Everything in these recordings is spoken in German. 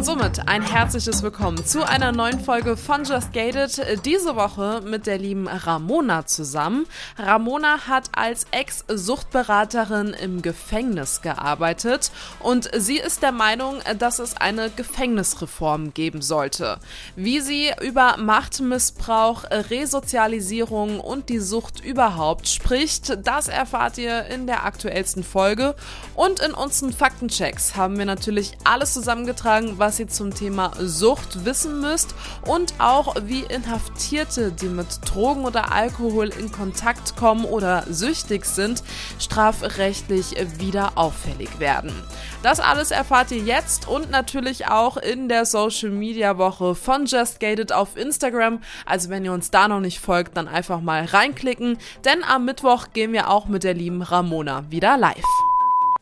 Und somit ein herzliches Willkommen zu einer neuen Folge von Just Gated. Diese Woche mit der lieben Ramona zusammen. Ramona hat als Ex-Suchtberaterin im Gefängnis gearbeitet und sie ist der Meinung, dass es eine Gefängnisreform geben sollte. Wie sie über Machtmissbrauch, Resozialisierung und die Sucht überhaupt spricht, das erfahrt ihr in der aktuellsten Folge. Und in unseren Faktenchecks haben wir natürlich alles zusammengetragen, was was ihr zum Thema Sucht wissen müsst und auch wie Inhaftierte, die mit Drogen oder Alkohol in Kontakt kommen oder süchtig sind, strafrechtlich wieder auffällig werden. Das alles erfahrt ihr jetzt und natürlich auch in der Social Media Woche von Just Gated auf Instagram. Also wenn ihr uns da noch nicht folgt, dann einfach mal reinklicken, denn am Mittwoch gehen wir auch mit der lieben Ramona wieder live.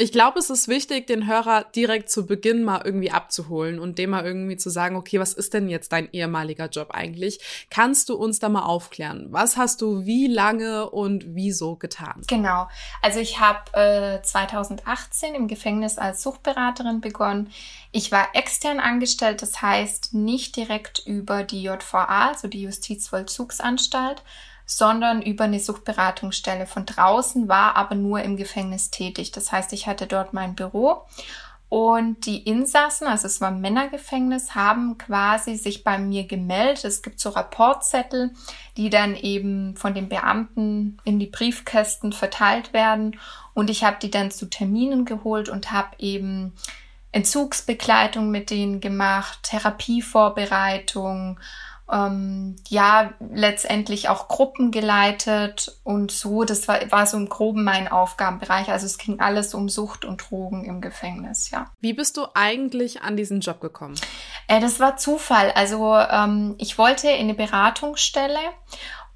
Ich glaube, es ist wichtig, den Hörer direkt zu Beginn mal irgendwie abzuholen und dem mal irgendwie zu sagen, okay, was ist denn jetzt dein ehemaliger Job eigentlich? Kannst du uns da mal aufklären? Was hast du wie lange und wieso getan? Genau. Also ich habe äh, 2018 im Gefängnis als Suchtberaterin begonnen. Ich war extern angestellt, das heißt nicht direkt über die JVA, also die Justizvollzugsanstalt, sondern über eine Suchtberatungsstelle von draußen, war aber nur im Gefängnis tätig. Das heißt, ich hatte dort mein Büro und die Insassen, also es war Männergefängnis, haben quasi sich bei mir gemeldet. Es gibt so Rapportzettel, die dann eben von den Beamten in die Briefkästen verteilt werden. Und ich habe die dann zu Terminen geholt und habe eben Entzugsbegleitung mit denen gemacht, Therapievorbereitung, ähm, ja, letztendlich auch Gruppen geleitet und so. Das war, war so im Groben mein Aufgabenbereich. Also es ging alles um Sucht und Drogen im Gefängnis, ja. Wie bist du eigentlich an diesen Job gekommen? Äh, das war Zufall. Also ähm, ich wollte in eine Beratungsstelle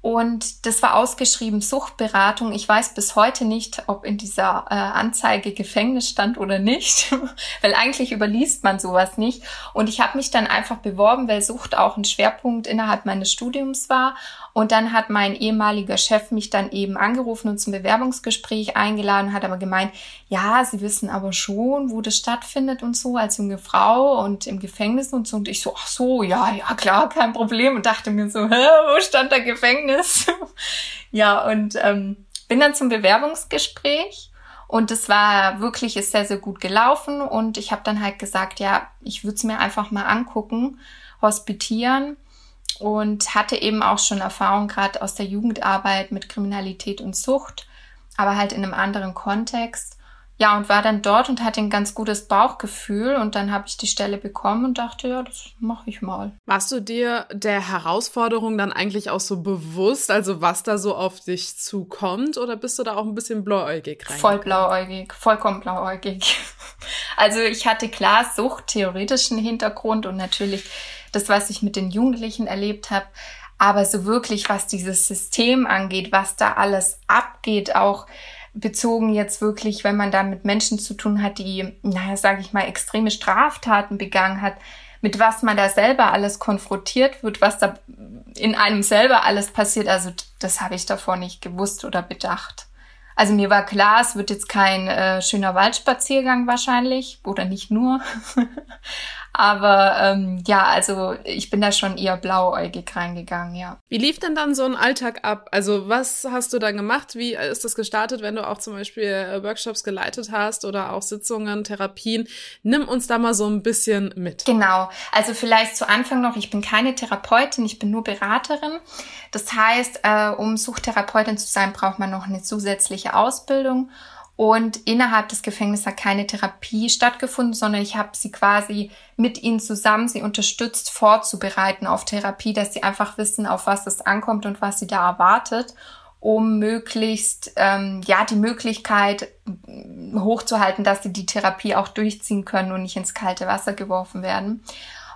und das war ausgeschrieben Suchtberatung. Ich weiß bis heute nicht, ob in dieser äh, Anzeige Gefängnis stand oder nicht, weil eigentlich überliest man sowas nicht. Und ich habe mich dann einfach beworben, weil Sucht auch ein Schwerpunkt innerhalb meines Studiums war. Und dann hat mein ehemaliger Chef mich dann eben angerufen und zum Bewerbungsgespräch eingeladen, hat aber gemeint, ja, Sie wissen aber schon, wo das stattfindet und so, als junge Frau und im Gefängnis und so. Und ich so, ach so, ja, ja, klar, kein Problem. Und dachte mir so, hä, wo stand da Gefängnis? ja, und ähm, bin dann zum Bewerbungsgespräch. Und es war wirklich, ist sehr, sehr gut gelaufen. Und ich habe dann halt gesagt, ja, ich würde es mir einfach mal angucken, hospitieren und hatte eben auch schon Erfahrung gerade aus der Jugendarbeit mit Kriminalität und Sucht, aber halt in einem anderen Kontext. Ja, und war dann dort und hatte ein ganz gutes Bauchgefühl und dann habe ich die Stelle bekommen und dachte, ja, das mache ich mal. Warst du dir der Herausforderung dann eigentlich auch so bewusst, also was da so auf dich zukommt oder bist du da auch ein bisschen blauäugig rein? Voll blauäugig, vollkommen blauäugig. Also ich hatte klar Sucht, theoretischen Hintergrund und natürlich das, was ich mit den Jugendlichen erlebt habe. Aber so wirklich, was dieses System angeht, was da alles abgeht, auch bezogen jetzt wirklich, wenn man da mit Menschen zu tun hat, die, naja, sage ich mal, extreme Straftaten begangen hat, mit was man da selber alles konfrontiert wird, was da in einem selber alles passiert, also das habe ich davor nicht gewusst oder bedacht. Also mir war klar, es wird jetzt kein äh, schöner Waldspaziergang wahrscheinlich oder nicht nur, Aber ähm, ja, also ich bin da schon eher blauäugig reingegangen, ja. Wie lief denn dann so ein Alltag ab? Also was hast du dann gemacht? Wie ist das gestartet, wenn du auch zum Beispiel äh, Workshops geleitet hast oder auch Sitzungen, Therapien? Nimm uns da mal so ein bisschen mit. Genau. Also vielleicht zu Anfang noch, ich bin keine Therapeutin, ich bin nur Beraterin. Das heißt, äh, um Suchttherapeutin zu sein, braucht man noch eine zusätzliche Ausbildung. Und innerhalb des Gefängnisses hat keine Therapie stattgefunden, sondern ich habe sie quasi mit ihnen zusammen, sie unterstützt vorzubereiten auf Therapie, dass sie einfach wissen, auf was es ankommt und was sie da erwartet, um möglichst ähm, ja die Möglichkeit hochzuhalten, dass sie die Therapie auch durchziehen können und nicht ins kalte Wasser geworfen werden.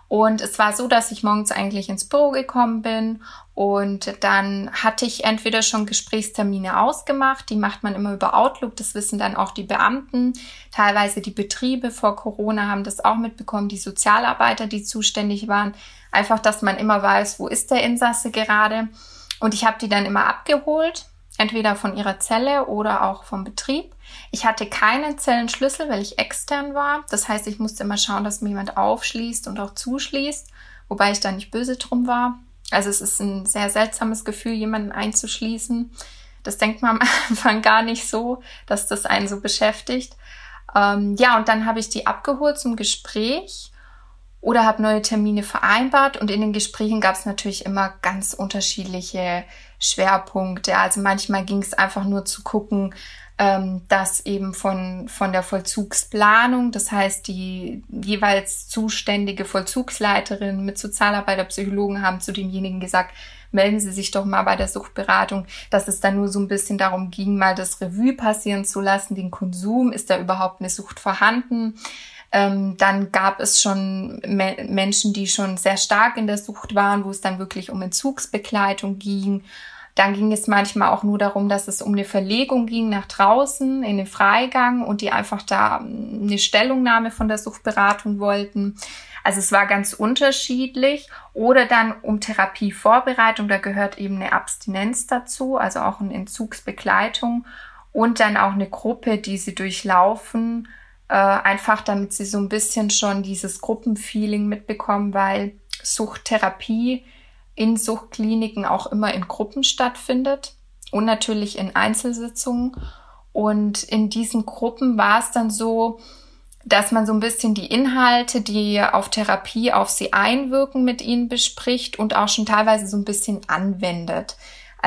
Und es war so, dass ich morgens eigentlich ins Büro gekommen bin und dann hatte ich entweder schon Gesprächstermine ausgemacht, die macht man immer über Outlook, das wissen dann auch die Beamten. Teilweise die Betriebe vor Corona haben das auch mitbekommen, die Sozialarbeiter, die zuständig waren. Einfach, dass man immer weiß, wo ist der Insasse gerade. Und ich habe die dann immer abgeholt, entweder von ihrer Zelle oder auch vom Betrieb. Ich hatte keinen Zellenschlüssel, weil ich extern war. Das heißt, ich musste immer schauen, dass mir jemand aufschließt und auch zuschließt, wobei ich da nicht böse drum war. Also es ist ein sehr seltsames Gefühl, jemanden einzuschließen. Das denkt man am Anfang gar nicht so, dass das einen so beschäftigt. Ähm, ja, und dann habe ich die abgeholt zum Gespräch oder habe neue Termine vereinbart. Und in den Gesprächen gab es natürlich immer ganz unterschiedliche Schwerpunkte. Also manchmal ging es einfach nur zu gucken, ähm, dass eben von, von der Vollzugsplanung, das heißt die jeweils zuständige Vollzugsleiterin mit Sozialarbeiterpsychologen haben zu demjenigen gesagt, melden Sie sich doch mal bei der Suchtberatung, dass es dann nur so ein bisschen darum ging, mal das Revue passieren zu lassen, den Konsum, ist da überhaupt eine Sucht vorhanden? Ähm, dann gab es schon Me Menschen, die schon sehr stark in der Sucht waren, wo es dann wirklich um Entzugsbegleitung ging. Dann ging es manchmal auch nur darum, dass es um eine Verlegung ging nach draußen in den Freigang und die einfach da ähm, eine Stellungnahme von der Suchtberatung wollten. Also es war ganz unterschiedlich. Oder dann um Therapievorbereitung, da gehört eben eine Abstinenz dazu, also auch eine Entzugsbegleitung und dann auch eine Gruppe, die sie durchlaufen, äh, einfach damit sie so ein bisschen schon dieses Gruppenfeeling mitbekommen, weil Suchttherapie in Suchtkliniken auch immer in Gruppen stattfindet und natürlich in Einzelsitzungen. Und in diesen Gruppen war es dann so, dass man so ein bisschen die Inhalte, die auf Therapie auf sie einwirken, mit ihnen bespricht und auch schon teilweise so ein bisschen anwendet.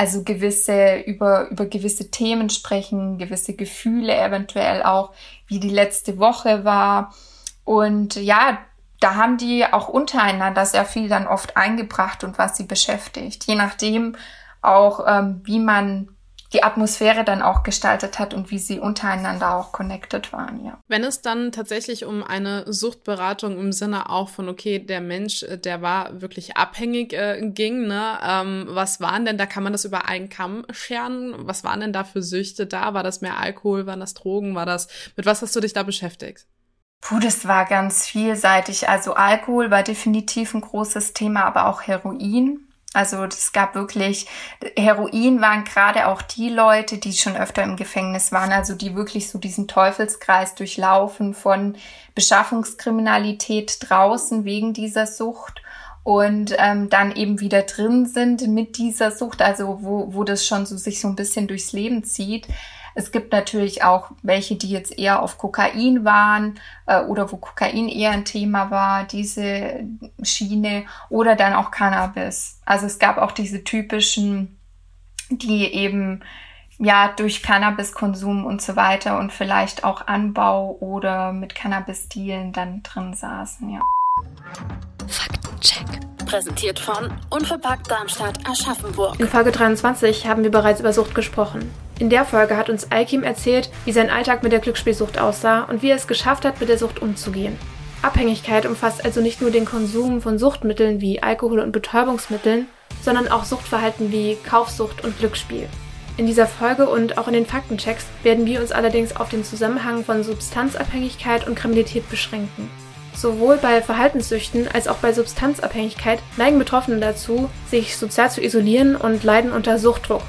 Also gewisse, über, über gewisse Themen sprechen, gewisse Gefühle eventuell auch, wie die letzte Woche war. Und ja, da haben die auch untereinander sehr viel dann oft eingebracht und was sie beschäftigt. Je nachdem auch, ähm, wie man die Atmosphäre dann auch gestaltet hat und wie sie untereinander auch connected waren, ja. Wenn es dann tatsächlich um eine Suchtberatung im Sinne auch von, okay, der Mensch, äh, der war wirklich abhängig äh, ging, ne? Ähm, was waren denn, da kann man das über einen Kamm scheren? Was waren denn da für Süchte da? War das mehr Alkohol? Waren das Drogen? War das, mit was hast du dich da beschäftigt? Puh, das war ganz vielseitig. Also Alkohol war definitiv ein großes Thema, aber auch Heroin. Also es gab wirklich, Heroin waren gerade auch die Leute, die schon öfter im Gefängnis waren, also die wirklich so diesen Teufelskreis durchlaufen von Beschaffungskriminalität draußen wegen dieser Sucht und ähm, dann eben wieder drin sind mit dieser Sucht, also wo, wo das schon so sich so ein bisschen durchs Leben zieht. Es gibt natürlich auch welche, die jetzt eher auf Kokain waren äh, oder wo Kokain eher ein Thema war, diese Schiene oder dann auch Cannabis. Also es gab auch diese typischen, die eben ja durch Cannabiskonsum und so weiter und vielleicht auch Anbau oder mit Cannabis-Dealen dann drin saßen, ja. Faktencheck. Präsentiert von Unverpackt Darmstadt Aschaffenburg. In Folge 23 haben wir bereits über Sucht gesprochen. In der Folge hat uns Alkim erzählt, wie sein Alltag mit der Glücksspielsucht aussah und wie er es geschafft hat, mit der Sucht umzugehen. Abhängigkeit umfasst also nicht nur den Konsum von Suchtmitteln wie Alkohol und Betäubungsmitteln, sondern auch Suchtverhalten wie Kaufsucht und Glücksspiel. In dieser Folge und auch in den Faktenchecks werden wir uns allerdings auf den Zusammenhang von Substanzabhängigkeit und Kriminalität beschränken. Sowohl bei Verhaltenssüchten als auch bei Substanzabhängigkeit neigen Betroffene dazu, sich sozial zu isolieren und leiden unter Suchtdruck.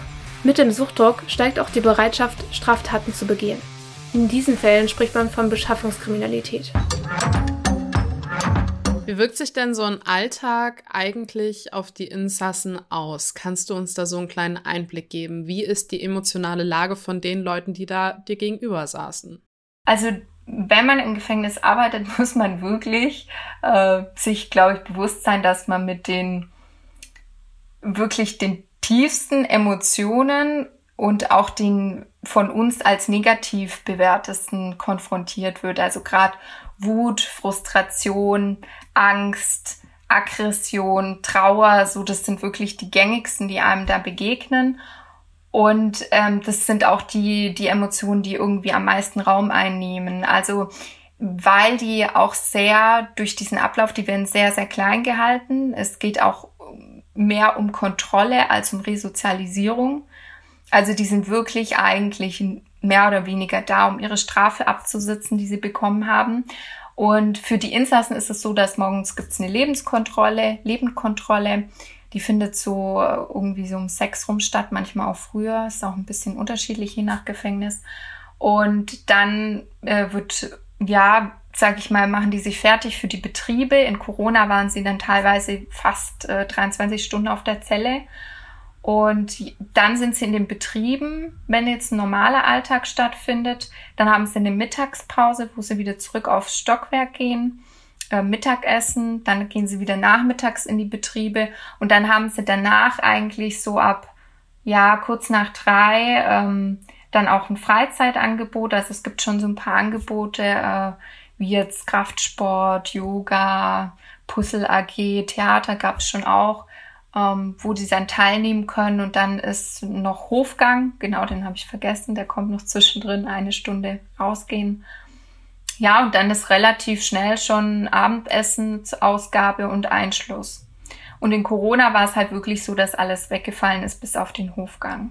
Mit dem Suchtdruck steigt auch die Bereitschaft, Straftaten zu begehen. In diesen Fällen spricht man von Beschaffungskriminalität. Wie wirkt sich denn so ein Alltag eigentlich auf die Insassen aus? Kannst du uns da so einen kleinen Einblick geben? Wie ist die emotionale Lage von den Leuten, die da dir gegenüber saßen? Also wenn man im Gefängnis arbeitet, muss man wirklich äh, sich, glaube ich, bewusst sein, dass man mit den wirklich den tiefsten Emotionen und auch den von uns als negativ bewertesten konfrontiert wird. Also gerade Wut, Frustration, Angst, Aggression, Trauer, so das sind wirklich die gängigsten, die einem da begegnen. Und ähm, das sind auch die, die Emotionen, die irgendwie am meisten Raum einnehmen. Also weil die auch sehr durch diesen Ablauf, die werden sehr, sehr klein gehalten. Es geht auch mehr um Kontrolle als um Resozialisierung. Also die sind wirklich eigentlich mehr oder weniger da, um ihre Strafe abzusitzen, die sie bekommen haben. Und für die Insassen ist es so, dass morgens gibt's eine Lebenskontrolle, Lebendkontrolle. Die findet so äh, irgendwie so um sechs rum statt, manchmal auch früher. Ist auch ein bisschen unterschiedlich je nach Gefängnis. Und dann äh, wird, ja, sag ich mal, machen die sich fertig für die Betriebe. In Corona waren sie dann teilweise fast äh, 23 Stunden auf der Zelle. Und dann sind sie in den Betrieben, wenn jetzt ein normaler Alltag stattfindet. Dann haben sie eine Mittagspause, wo sie wieder zurück aufs Stockwerk gehen äh, Mittagessen, dann gehen sie wieder nachmittags in die Betriebe und dann haben sie danach eigentlich so ab, ja, kurz nach drei ähm, dann auch ein Freizeitangebot. Also es gibt schon so ein paar Angebote, äh, wie jetzt Kraftsport, Yoga, Puzzle AG, Theater gab es schon auch, ähm, wo die dann teilnehmen können. Und dann ist noch Hofgang, genau den habe ich vergessen, der kommt noch zwischendrin, eine Stunde rausgehen. Ja, und dann ist relativ schnell schon Abendessensausgabe und Einschluss. Und in Corona war es halt wirklich so, dass alles weggefallen ist bis auf den Hofgang.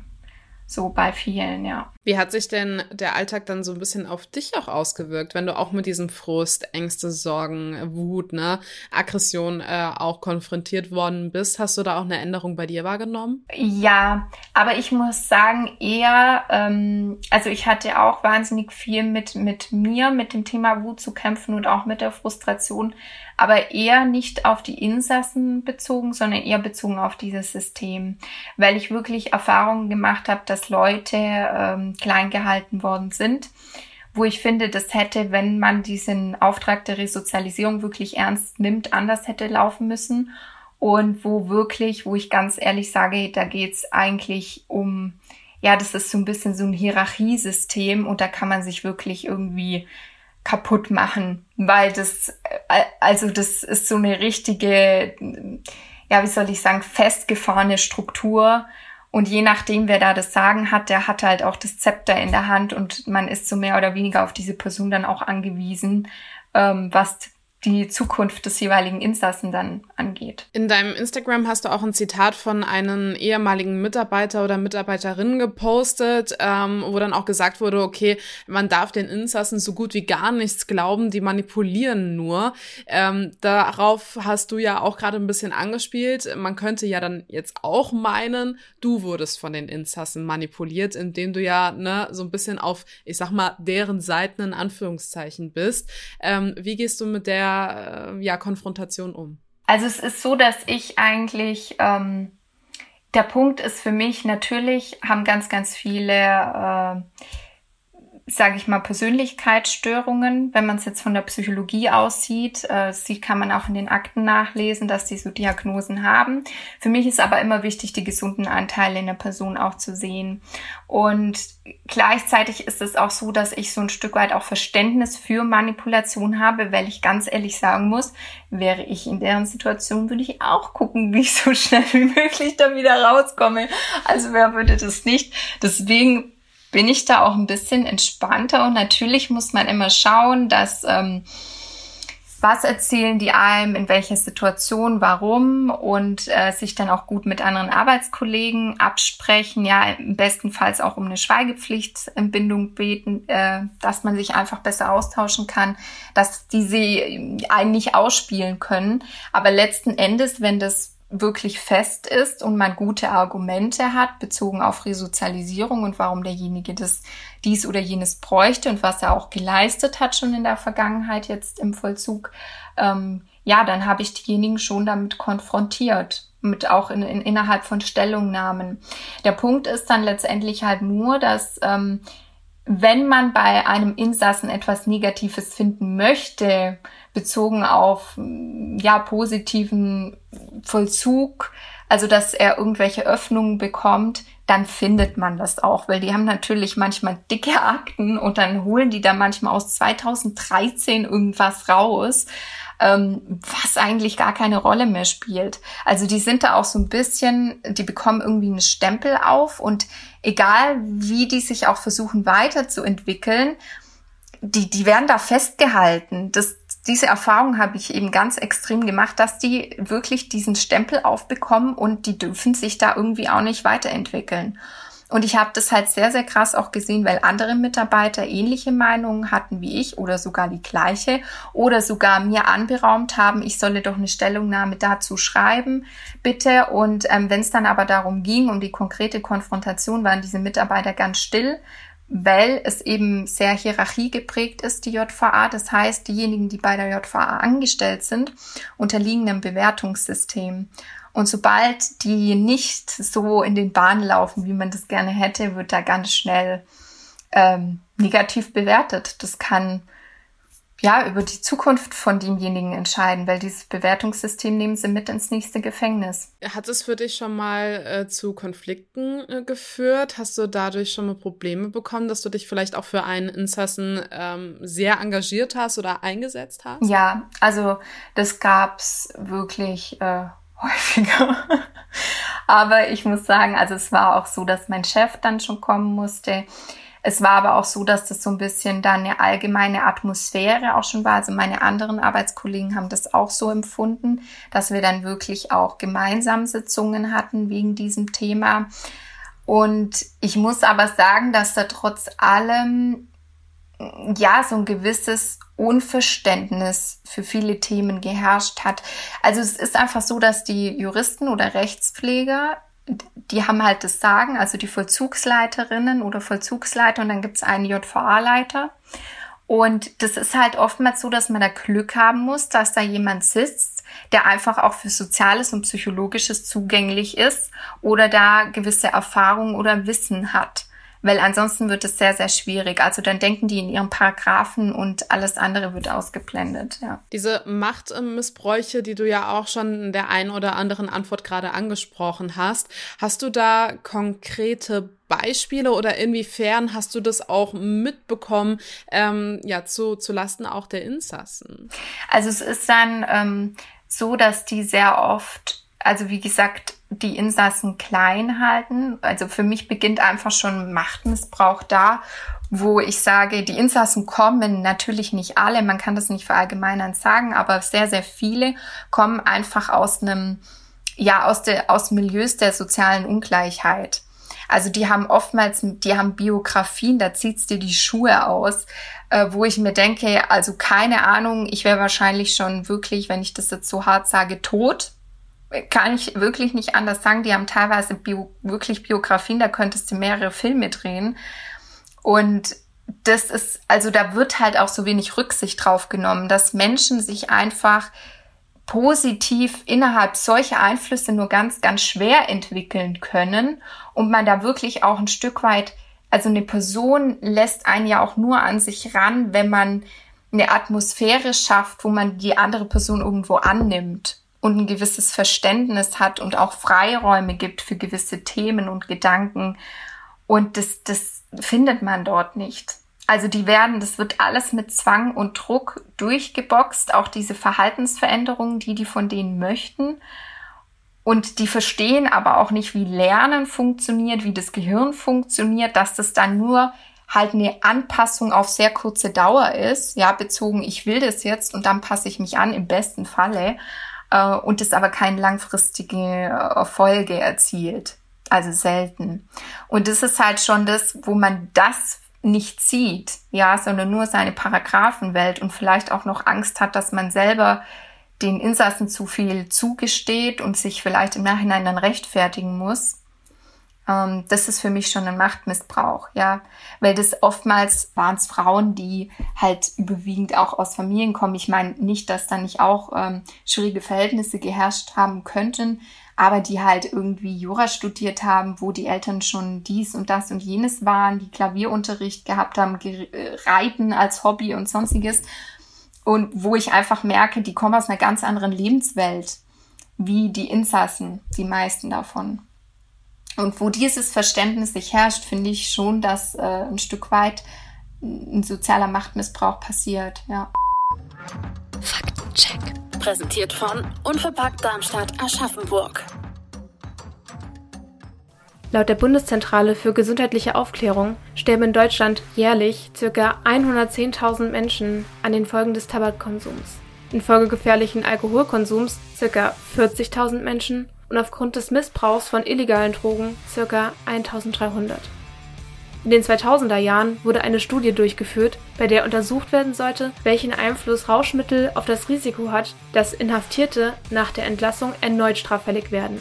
So bei vielen, ja. Wie hat sich denn der Alltag dann so ein bisschen auf dich auch ausgewirkt, wenn du auch mit diesem Frust, Ängste, Sorgen, Wut, ne, Aggression äh, auch konfrontiert worden bist? Hast du da auch eine Änderung bei dir wahrgenommen? Ja, aber ich muss sagen, eher, ähm, also ich hatte auch wahnsinnig viel mit, mit mir, mit dem Thema Wut zu kämpfen und auch mit der Frustration aber eher nicht auf die Insassen bezogen, sondern eher bezogen auf dieses System, weil ich wirklich Erfahrungen gemacht habe, dass Leute ähm, klein gehalten worden sind, wo ich finde, das hätte, wenn man diesen Auftrag der Resozialisierung wirklich ernst nimmt, anders hätte laufen müssen und wo wirklich, wo ich ganz ehrlich sage, da geht's eigentlich um ja, das ist so ein bisschen so ein Hierarchiesystem und da kann man sich wirklich irgendwie kaputt machen, weil das, äh, also das ist so eine richtige, ja, wie soll ich sagen, festgefahrene Struktur. Und je nachdem, wer da das Sagen hat, der hat halt auch das Zepter in der Hand und man ist so mehr oder weniger auf diese Person dann auch angewiesen, ähm, was die Zukunft des jeweiligen Insassen dann angeht. In deinem Instagram hast du auch ein Zitat von einem ehemaligen Mitarbeiter oder Mitarbeiterin gepostet, ähm, wo dann auch gesagt wurde, okay, man darf den Insassen so gut wie gar nichts glauben, die manipulieren nur. Ähm, darauf hast du ja auch gerade ein bisschen angespielt. Man könnte ja dann jetzt auch meinen, du wurdest von den Insassen manipuliert, indem du ja ne, so ein bisschen auf, ich sag mal, deren Seiten in Anführungszeichen bist. Ähm, wie gehst du mit der äh, ja, Konfrontation um? Also es ist so, dass ich eigentlich, ähm, der Punkt ist für mich, natürlich haben ganz, ganz viele äh, sage ich mal, Persönlichkeitsstörungen. Wenn man es jetzt von der Psychologie aussieht, äh, sieht, kann man auch in den Akten nachlesen, dass die so Diagnosen haben. Für mich ist aber immer wichtig, die gesunden Anteile in der Person auch zu sehen. Und gleichzeitig ist es auch so, dass ich so ein Stück weit auch Verständnis für Manipulation habe, weil ich ganz ehrlich sagen muss, wäre ich in deren Situation, würde ich auch gucken, wie ich so schnell wie möglich da wieder rauskomme. Also wer würde das nicht? Deswegen bin ich da auch ein bisschen entspannter und natürlich muss man immer schauen, dass ähm, was erzählen die einem, in welcher Situation, warum und äh, sich dann auch gut mit anderen Arbeitskollegen absprechen, ja, im bestenfalls auch um eine Schweigepflichtentbindung beten, äh, dass man sich einfach besser austauschen kann, dass die sie einen nicht ausspielen können. Aber letzten Endes, wenn das wirklich fest ist und man gute Argumente hat, bezogen auf Resozialisierung und warum derjenige das dies oder jenes bräuchte und was er auch geleistet hat schon in der Vergangenheit jetzt im Vollzug, ähm, ja, dann habe ich diejenigen schon damit konfrontiert mit auch in, in, innerhalb von Stellungnahmen. Der Punkt ist dann letztendlich halt nur, dass ähm, wenn man bei einem Insassen etwas Negatives finden möchte, bezogen auf ja positiven Vollzug, also dass er irgendwelche Öffnungen bekommt, dann findet man das auch, weil die haben natürlich manchmal dicke Akten und dann holen die da manchmal aus 2013 irgendwas raus ähm, was eigentlich gar keine Rolle mehr spielt. Also die sind da auch so ein bisschen, die bekommen irgendwie einen Stempel auf und egal wie die sich auch versuchen weiterzuentwickeln, die, die werden da festgehalten. Das, diese Erfahrung habe ich eben ganz extrem gemacht, dass die wirklich diesen Stempel aufbekommen und die dürfen sich da irgendwie auch nicht weiterentwickeln. Und ich habe das halt sehr, sehr krass auch gesehen, weil andere Mitarbeiter ähnliche Meinungen hatten wie ich oder sogar die gleiche oder sogar mir anberaumt haben, ich solle doch eine Stellungnahme dazu schreiben, bitte. Und ähm, wenn es dann aber darum ging, um die konkrete Konfrontation, waren diese Mitarbeiter ganz still, weil es eben sehr hierarchiegeprägt ist, die JVA. Das heißt, diejenigen, die bei der JVA angestellt sind, unterliegen einem Bewertungssystem. Und sobald die nicht so in den Bahnen laufen, wie man das gerne hätte, wird da ganz schnell ähm, negativ bewertet. Das kann ja über die Zukunft von demjenigen entscheiden, weil dieses Bewertungssystem nehmen sie mit ins nächste Gefängnis. Hat es für dich schon mal äh, zu Konflikten äh, geführt? Hast du dadurch schon mal Probleme bekommen, dass du dich vielleicht auch für einen Insassen ähm, sehr engagiert hast oder eingesetzt hast? Ja, also das gab's wirklich äh, häufiger. aber ich muss sagen, also es war auch so, dass mein Chef dann schon kommen musste. Es war aber auch so, dass das so ein bisschen dann eine allgemeine Atmosphäre auch schon war. Also meine anderen Arbeitskollegen haben das auch so empfunden, dass wir dann wirklich auch gemeinsam Sitzungen hatten wegen diesem Thema. Und ich muss aber sagen, dass da trotz allem ja so ein gewisses Unverständnis für viele Themen geherrscht hat. Also es ist einfach so, dass die Juristen oder Rechtspfleger, die haben halt das Sagen, also die Vollzugsleiterinnen oder Vollzugsleiter und dann gibt es einen JVA-Leiter. Und das ist halt oftmals so, dass man da Glück haben muss, dass da jemand sitzt, der einfach auch für Soziales und Psychologisches zugänglich ist oder da gewisse Erfahrungen oder Wissen hat weil ansonsten wird es sehr, sehr schwierig. Also dann denken die in ihren Paragraphen und alles andere wird ausgeblendet. Ja. Diese Machtmissbräuche, die du ja auch schon in der einen oder anderen Antwort gerade angesprochen hast, hast du da konkrete Beispiele oder inwiefern hast du das auch mitbekommen, ähm, ja, zu, zu Lasten auch der Insassen? Also es ist dann ähm, so, dass die sehr oft, also wie gesagt, die Insassen klein halten. Also für mich beginnt einfach schon Machtmissbrauch da, wo ich sage, die Insassen kommen, natürlich nicht alle, man kann das nicht verallgemeinern sagen, aber sehr, sehr viele kommen einfach aus einem, ja, aus der, aus Milieus der sozialen Ungleichheit. Also die haben oftmals, die haben Biografien, da zieht's dir die Schuhe aus, äh, wo ich mir denke, also keine Ahnung, ich wäre wahrscheinlich schon wirklich, wenn ich das jetzt so hart sage, tot, kann ich wirklich nicht anders sagen. Die haben teilweise Bio, wirklich Biografien, da könntest du mehrere Filme drehen. Und das ist, also da wird halt auch so wenig Rücksicht drauf genommen, dass Menschen sich einfach positiv innerhalb solcher Einflüsse nur ganz, ganz schwer entwickeln können und man da wirklich auch ein Stück weit, also eine Person lässt einen ja auch nur an sich ran, wenn man eine Atmosphäre schafft, wo man die andere Person irgendwo annimmt und ein gewisses Verständnis hat und auch Freiräume gibt für gewisse Themen und Gedanken. Und das, das findet man dort nicht. Also die werden, das wird alles mit Zwang und Druck durchgeboxt, auch diese Verhaltensveränderungen, die die von denen möchten. Und die verstehen aber auch nicht, wie Lernen funktioniert, wie das Gehirn funktioniert, dass das dann nur halt eine Anpassung auf sehr kurze Dauer ist, ja, bezogen, ich will das jetzt und dann passe ich mich an, im besten Falle äh, und es aber keine langfristige Erfolge erzielt. Also selten. Und das ist halt schon das, wo man das nicht sieht, ja, sondern nur seine Paragraphenwelt und vielleicht auch noch Angst hat, dass man selber den Insassen zu viel zugesteht und sich vielleicht im Nachhinein dann rechtfertigen muss. Ähm, das ist für mich schon ein Machtmissbrauch, ja, weil das oftmals waren es Frauen, die halt überwiegend auch aus Familien kommen. Ich meine nicht, dass da nicht auch ähm, schwierige Verhältnisse geherrscht haben könnten, aber die halt irgendwie Jura studiert haben, wo die Eltern schon dies und das und jenes waren, die Klavierunterricht gehabt haben, äh, Reiten als Hobby und sonstiges. Und wo ich einfach merke, die kommen aus einer ganz anderen Lebenswelt, wie die Insassen, die meisten davon. Und wo dieses Verständnis sich herrscht, finde ich schon, dass äh, ein Stück weit ein sozialer Machtmissbrauch passiert, ja. Faktencheck. Präsentiert von Unverpackt Darmstadt Aschaffenburg. Laut der Bundeszentrale für gesundheitliche Aufklärung sterben in Deutschland jährlich ca. 110.000 Menschen an den Folgen des Tabakkonsums. Infolge gefährlichen Alkoholkonsums ca. 40.000 Menschen und aufgrund des Missbrauchs von illegalen Drogen ca. 1300. In den 2000er Jahren wurde eine Studie durchgeführt, bei der untersucht werden sollte, welchen Einfluss Rauschmittel auf das Risiko hat, dass Inhaftierte nach der Entlassung erneut straffällig werden.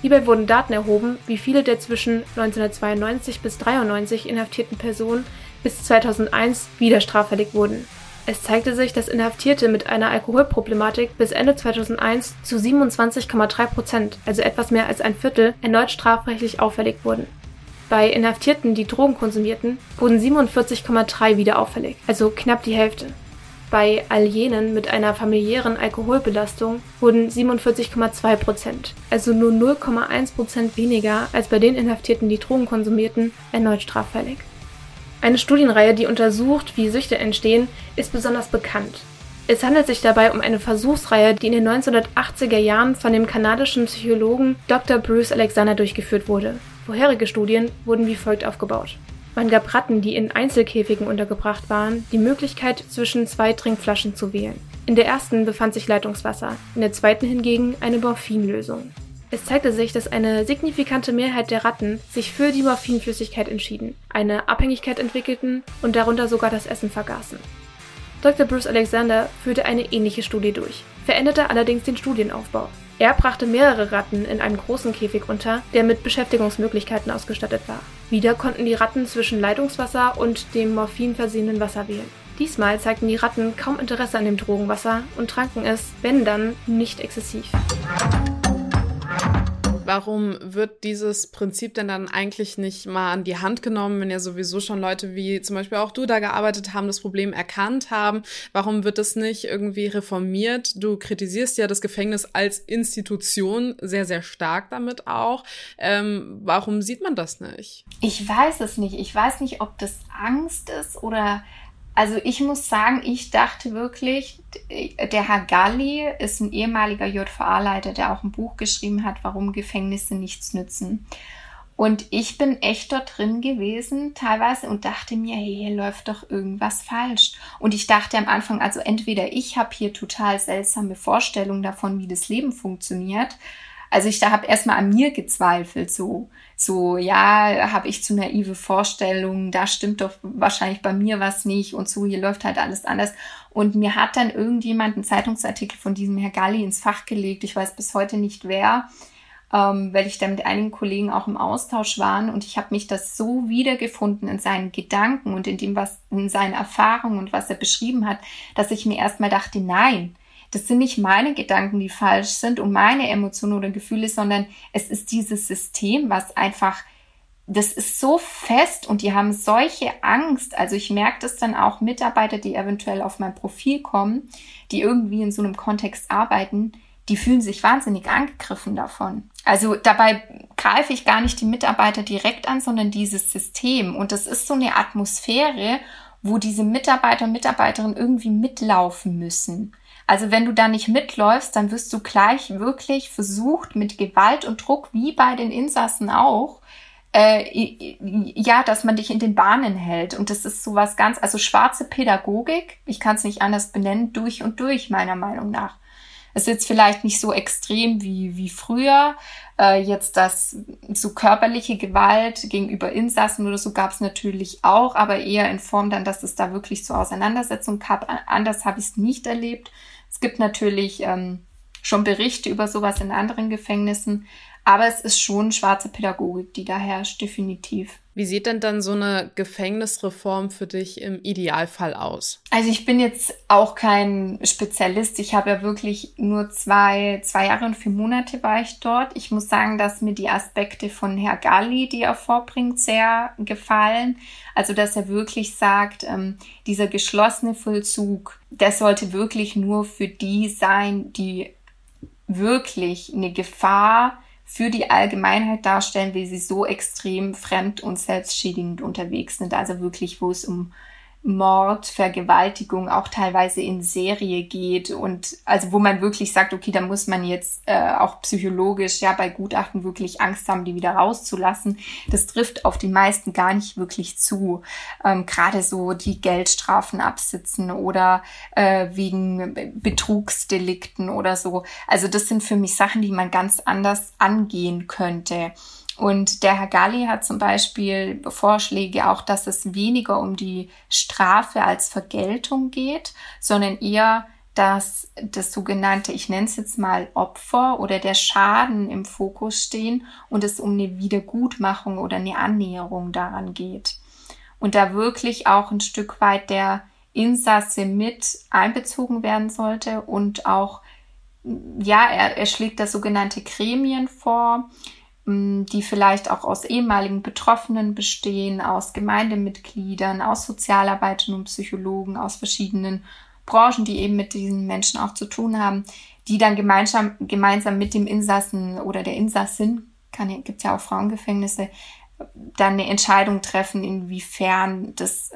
Hierbei wurden Daten erhoben, wie viele der zwischen 1992 bis 1993 inhaftierten Personen bis 2001 wieder straffällig wurden. Es zeigte sich, dass Inhaftierte mit einer Alkoholproblematik bis Ende 2001 zu 27,3 Prozent, also etwas mehr als ein Viertel, erneut strafrechtlich auffällig wurden. Bei Inhaftierten, die Drogen konsumierten, wurden 47,3 wieder auffällig, also knapp die Hälfte. Bei all jenen mit einer familiären Alkoholbelastung wurden 47,2 Prozent, also nur 0,1 Prozent weniger als bei den Inhaftierten, die Drogen konsumierten, erneut straffällig. Eine Studienreihe, die untersucht, wie Süchte entstehen, ist besonders bekannt. Es handelt sich dabei um eine Versuchsreihe, die in den 1980er Jahren von dem kanadischen Psychologen Dr. Bruce Alexander durchgeführt wurde. Vorherige Studien wurden wie folgt aufgebaut. Man gab Ratten, die in Einzelkäfigen untergebracht waren, die Möglichkeit, zwischen zwei Trinkflaschen zu wählen. In der ersten befand sich Leitungswasser, in der zweiten hingegen eine Morphinlösung. Es zeigte sich, dass eine signifikante Mehrheit der Ratten sich für die Morphinflüssigkeit entschieden, eine Abhängigkeit entwickelten und darunter sogar das Essen vergaßen. Dr. Bruce Alexander führte eine ähnliche Studie durch, veränderte allerdings den Studienaufbau. Er brachte mehrere Ratten in einem großen Käfig unter, der mit Beschäftigungsmöglichkeiten ausgestattet war. Wieder konnten die Ratten zwischen Leitungswasser und dem Morphin versehenen Wasser wählen. Diesmal zeigten die Ratten kaum Interesse an dem Drogenwasser und tranken es, wenn dann, nicht exzessiv warum wird dieses Prinzip denn dann eigentlich nicht mal an die Hand genommen, wenn ja sowieso schon Leute wie zum Beispiel auch du da gearbeitet haben, das Problem erkannt haben? Warum wird das nicht irgendwie reformiert? Du kritisierst ja das Gefängnis als Institution sehr, sehr stark damit auch. Ähm, warum sieht man das nicht? Ich weiß es nicht. Ich weiß nicht, ob das Angst ist oder also ich muss sagen, ich dachte wirklich, der Herr Galli ist ein ehemaliger JVA-Leiter, der auch ein Buch geschrieben hat, warum Gefängnisse nichts nützen. Und ich bin echt dort drin gewesen teilweise und dachte mir, hey, hier läuft doch irgendwas falsch. Und ich dachte am Anfang, also entweder ich habe hier total seltsame Vorstellungen davon, wie das Leben funktioniert, also ich da habe erstmal an mir gezweifelt, so, so, ja, habe ich zu naive Vorstellungen, da stimmt doch wahrscheinlich bei mir was nicht und so, hier läuft halt alles anders. Und mir hat dann irgendjemand einen Zeitungsartikel von diesem Herr Galli ins Fach gelegt, ich weiß bis heute nicht wer, ähm, weil ich da mit einigen Kollegen auch im Austausch waren und ich habe mich das so wiedergefunden in seinen Gedanken und in dem, was in seinen Erfahrungen und was er beschrieben hat, dass ich mir erstmal dachte, nein, das sind nicht meine Gedanken, die falsch sind und meine Emotionen oder Gefühle, sondern es ist dieses System, was einfach, das ist so fest und die haben solche Angst. Also ich merke das dann auch Mitarbeiter, die eventuell auf mein Profil kommen, die irgendwie in so einem Kontext arbeiten, die fühlen sich wahnsinnig angegriffen davon. Also dabei greife ich gar nicht die Mitarbeiter direkt an, sondern dieses System. Und das ist so eine Atmosphäre, wo diese Mitarbeiter und Mitarbeiterinnen irgendwie mitlaufen müssen. Also wenn du da nicht mitläufst, dann wirst du gleich wirklich versucht, mit Gewalt und Druck, wie bei den Insassen auch, äh, ja, dass man dich in den Bahnen hält. Und das ist sowas ganz, also schwarze Pädagogik, ich kann es nicht anders benennen, durch und durch, meiner Meinung nach. Es ist jetzt vielleicht nicht so extrem wie, wie früher. Äh, jetzt das so körperliche Gewalt gegenüber Insassen oder so gab es natürlich auch, aber eher in Form dann, dass es da wirklich zur Auseinandersetzung gab. Anders habe ich es nicht erlebt. Es gibt natürlich ähm, schon Berichte über sowas in anderen Gefängnissen, Aber es ist schon schwarze Pädagogik, die da herrscht, definitiv. Wie sieht denn dann so eine Gefängnisreform für dich im Idealfall aus? Also ich bin jetzt auch kein Spezialist. Ich habe ja wirklich nur zwei, zwei Jahre und vier Monate war ich dort. Ich muss sagen, dass mir die Aspekte von Herr Galli, die er vorbringt, sehr gefallen. Also dass er wirklich sagt, ähm, dieser geschlossene Vollzug, der sollte wirklich nur für die sein, die wirklich eine Gefahr für die Allgemeinheit darstellen, wie sie so extrem fremd und selbstschädigend unterwegs sind. Also wirklich, wo es um Mord, Vergewaltigung auch teilweise in Serie geht und also wo man wirklich sagt, okay, da muss man jetzt äh, auch psychologisch ja bei Gutachten wirklich Angst haben, die wieder rauszulassen. Das trifft auf die meisten gar nicht wirklich zu. Ähm, Gerade so die Geldstrafen absitzen oder äh, wegen Betrugsdelikten oder so. Also das sind für mich Sachen, die man ganz anders angehen könnte. Und der Herr Galli hat zum Beispiel Vorschläge auch, dass es weniger um die Strafe als Vergeltung geht, sondern eher, dass das sogenannte, ich nenne es jetzt mal Opfer oder der Schaden im Fokus stehen und es um eine Wiedergutmachung oder eine Annäherung daran geht. Und da wirklich auch ein Stück weit der Insasse mit einbezogen werden sollte und auch, ja, er, er schlägt da sogenannte Gremien vor, die vielleicht auch aus ehemaligen Betroffenen bestehen, aus Gemeindemitgliedern, aus Sozialarbeitern und Psychologen, aus verschiedenen Branchen, die eben mit diesen Menschen auch zu tun haben, die dann gemeinsam, gemeinsam mit dem Insassen oder der Insassin, kann, gibt ja auch Frauengefängnisse, dann eine Entscheidung treffen, inwiefern das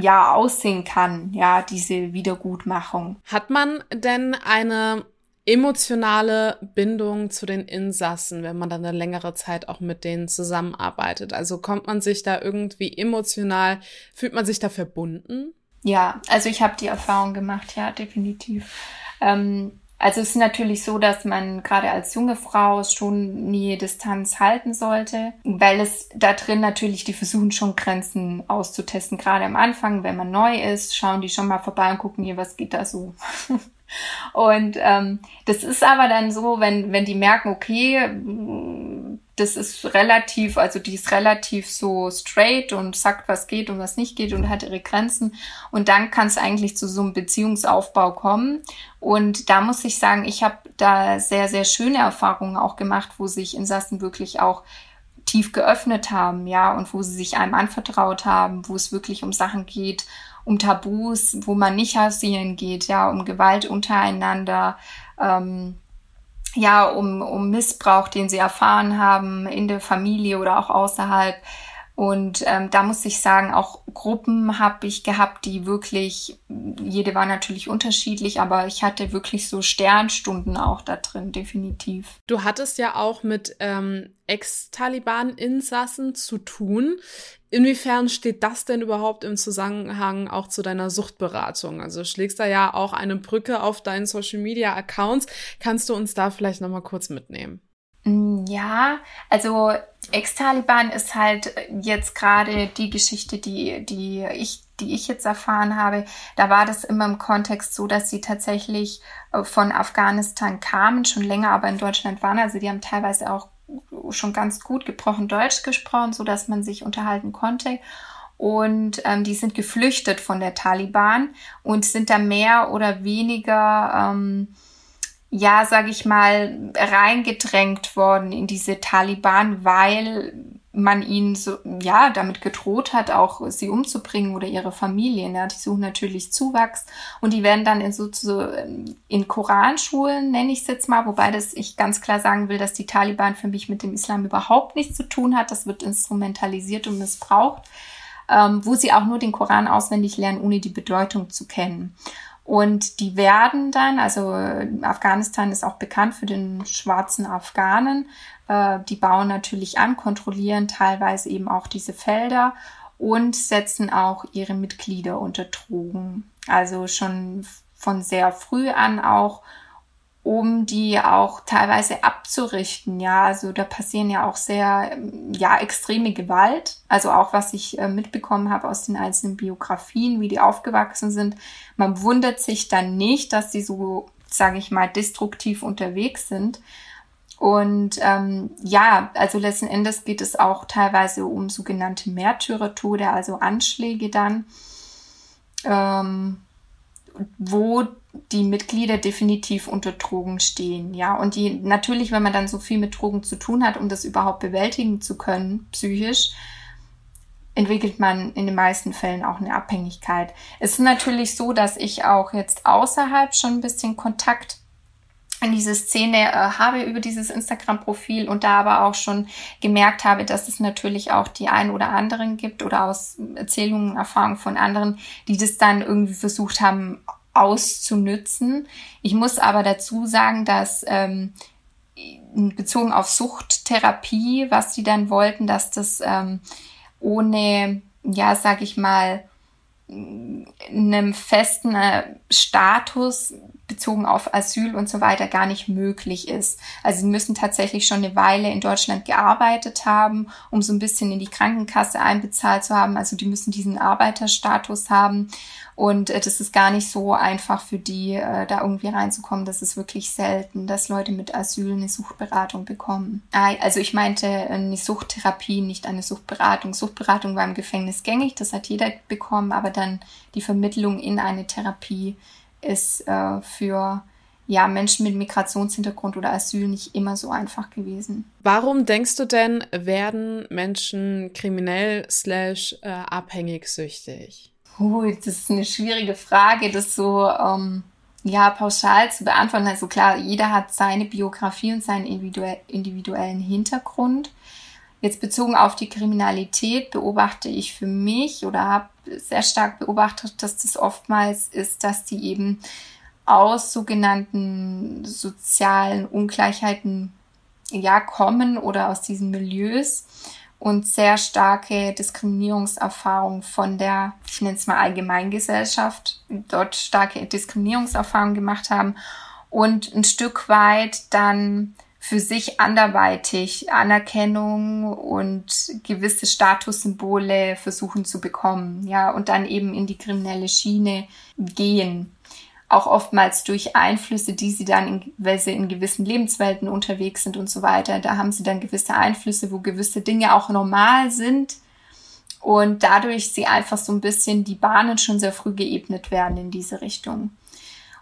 ja aussehen kann, ja, diese Wiedergutmachung. Hat man denn eine emotionale Bindung zu den Insassen, wenn man dann eine längere Zeit auch mit denen zusammenarbeitet? Also kommt man sich da irgendwie emotional, fühlt man sich da verbunden? Ja, also ich habe die Erfahrung gemacht, ja, definitiv. Ähm, also es ist natürlich so, dass man gerade als junge Frau schon nie Distanz halten sollte, weil es da drin natürlich, die versuchen schon Grenzen auszutesten. Gerade am Anfang, wenn man neu ist, schauen die schon mal vorbei und gucken hier, was geht da so. Und ähm, das ist aber dann so, wenn, wenn die merken, okay, das ist relativ, also die ist relativ so straight und sagt, was geht und was nicht geht und hat ihre Grenzen. Und dann kann es eigentlich zu so einem Beziehungsaufbau kommen. Und da muss ich sagen, ich habe da sehr, sehr schöne Erfahrungen auch gemacht, wo sich Insassen wirklich auch tief geöffnet haben, ja, und wo sie sich einem anvertraut haben, wo es wirklich um Sachen geht, um Tabus, wo man nicht hausieren geht, ja, um Gewalt untereinander, ähm, ja, um, um Missbrauch, den sie erfahren haben in der Familie oder auch außerhalb. Und ähm, da muss ich sagen, auch Gruppen habe ich gehabt, die wirklich, jede war natürlich unterschiedlich, aber ich hatte wirklich so Sternstunden auch da drin, definitiv. Du hattest ja auch mit ähm, Ex-Taliban-Insassen zu tun. Inwiefern steht das denn überhaupt im Zusammenhang auch zu deiner Suchtberatung? Also schlägst da ja auch eine Brücke auf deinen Social-Media-Accounts. Kannst du uns da vielleicht nochmal kurz mitnehmen? Mm, ja, also Ex-Taliban ist halt jetzt gerade die Geschichte, die, die ich, die ich jetzt erfahren habe. Da war das immer im Kontext so, dass sie tatsächlich äh, von Afghanistan kamen, schon länger aber in Deutschland waren. Also die haben teilweise auch schon ganz gut gebrochen Deutsch gesprochen, so dass man sich unterhalten konnte. Und ähm, die sind geflüchtet von der Taliban und sind da mehr oder weniger ähm, ja, sage ich mal, reingedrängt worden in diese Taliban, weil man ihnen so, ja, damit gedroht hat, auch sie umzubringen oder ihre Familien. Ja, die suchen natürlich Zuwachs und die werden dann in so, so in Koranschulen, nenne ich es jetzt mal, wobei das ich ganz klar sagen will, dass die Taliban für mich mit dem Islam überhaupt nichts zu tun hat. Das wird instrumentalisiert und missbraucht, ähm, wo sie auch nur den Koran auswendig lernen, ohne die Bedeutung zu kennen. Und die werden dann, also Afghanistan ist auch bekannt für den schwarzen Afghanen, äh, die bauen natürlich an, kontrollieren teilweise eben auch diese Felder und setzen auch ihre Mitglieder unter Drogen. Also schon von sehr früh an auch um die auch teilweise abzurichten. Ja, also da passieren ja auch sehr, ja, extreme Gewalt. Also auch was ich äh, mitbekommen habe aus den einzelnen Biografien, wie die aufgewachsen sind. Man wundert sich dann nicht, dass sie so, sage ich mal, destruktiv unterwegs sind. Und ähm, ja, also letzten Endes geht es auch teilweise um sogenannte Märtyrertode, also Anschläge dann, ähm, wo die Mitglieder definitiv unter Drogen stehen, ja. Und die natürlich, wenn man dann so viel mit Drogen zu tun hat, um das überhaupt bewältigen zu können, psychisch, entwickelt man in den meisten Fällen auch eine Abhängigkeit. Es ist natürlich so, dass ich auch jetzt außerhalb schon ein bisschen Kontakt in diese Szene äh, habe über dieses Instagram-Profil und da aber auch schon gemerkt habe, dass es natürlich auch die ein oder anderen gibt oder aus Erzählungen, Erfahrungen von anderen, die das dann irgendwie versucht haben auszunützen. Ich muss aber dazu sagen, dass ähm, bezogen auf Suchttherapie, was sie dann wollten, dass das ähm, ohne, ja, sag ich mal, einem festen äh, Status bezogen auf Asyl und so weiter gar nicht möglich ist. Also sie müssen tatsächlich schon eine Weile in Deutschland gearbeitet haben, um so ein bisschen in die Krankenkasse einbezahlt zu haben. Also die müssen diesen Arbeiterstatus haben. Und äh, das ist gar nicht so einfach für die, äh, da irgendwie reinzukommen. Das ist wirklich selten, dass Leute mit Asyl eine Suchtberatung bekommen. Also ich meinte eine Suchttherapie, nicht eine Suchtberatung. Suchtberatung war im Gefängnis gängig, das hat jeder bekommen, aber dann die Vermittlung in eine Therapie ist äh, für ja, Menschen mit Migrationshintergrund oder Asyl nicht immer so einfach gewesen. Warum denkst du denn, werden Menschen kriminell slash äh, abhängig süchtig? Uh, das ist eine schwierige Frage, das so ähm, ja pauschal zu beantworten. Also klar, jeder hat seine Biografie und seinen individuellen Hintergrund. Jetzt bezogen auf die Kriminalität beobachte ich für mich oder habe sehr stark beobachtet, dass das oftmals ist, dass die eben aus sogenannten sozialen Ungleichheiten ja kommen oder aus diesen Milieus und sehr starke Diskriminierungserfahrung von der, ich nenne es mal Allgemeingesellschaft, dort starke Diskriminierungserfahrungen gemacht haben und ein Stück weit dann für sich anderweitig Anerkennung und gewisse Statussymbole versuchen zu bekommen, ja, und dann eben in die kriminelle Schiene gehen. Auch oftmals durch Einflüsse, die sie dann, in, weil sie in gewissen Lebenswelten unterwegs sind und so weiter. Da haben sie dann gewisse Einflüsse, wo gewisse Dinge auch normal sind und dadurch sie einfach so ein bisschen die Bahnen schon sehr früh geebnet werden in diese Richtung.